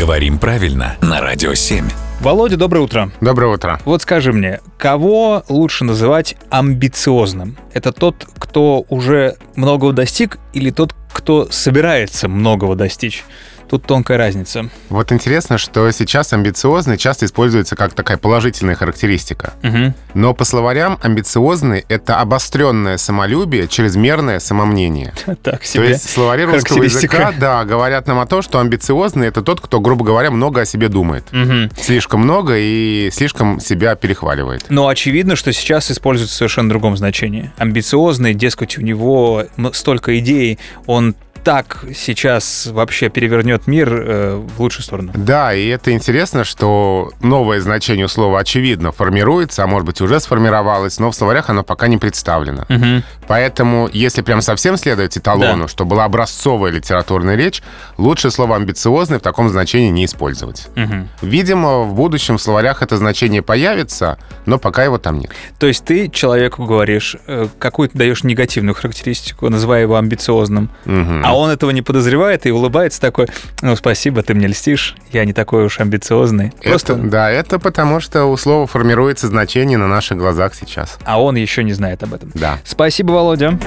Говорим правильно на Радио 7. Володя, доброе утро. Доброе утро. Вот скажи мне, кого лучше называть амбициозным? Это тот, кто уже многого достиг, или тот, кто собирается многого достичь? Тут тонкая разница. Вот интересно, что сейчас амбициозный часто используется как такая положительная характеристика. Угу. Но по словарям амбициозный — это обостренное самолюбие, чрезмерное самомнение. Так То себе. есть словари русского языка, да, говорят нам о том, что амбициозный — это тот, кто, грубо говоря, много о себе думает. Мгм. Слишком много и слишком себя перехваливает. Но очевидно, что сейчас используется в совершенно другом значении. Амбициозный, дескать, у него столько идей, он так сейчас вообще перевернет мир э, в лучшую сторону. Да, и это интересно, что новое значение слова очевидно формируется, а может быть уже сформировалось, но в словарях оно пока не представлено. Мгм. Поэтому, если прям совсем следовать эталону, Да. что была образцовая литературная речь, лучше слово «амбициозный» в таком значении не использовать. Мгм. Видимо, в будущем в словарях это значение появится, но пока его там нет. То есть ты человеку говоришь, э, какую-то даешь негативную характеристику, называя его амбициозным, Мгм. а он этого не подозревает и улыбается такой, ну, спасибо, ты мне льстишь, я не такой уж амбициозный. Просто, Это- да, это потому, что у слова формируется значение на наших глазах сейчас. а он еще не знает об этом. Да. Спасибо, Володя.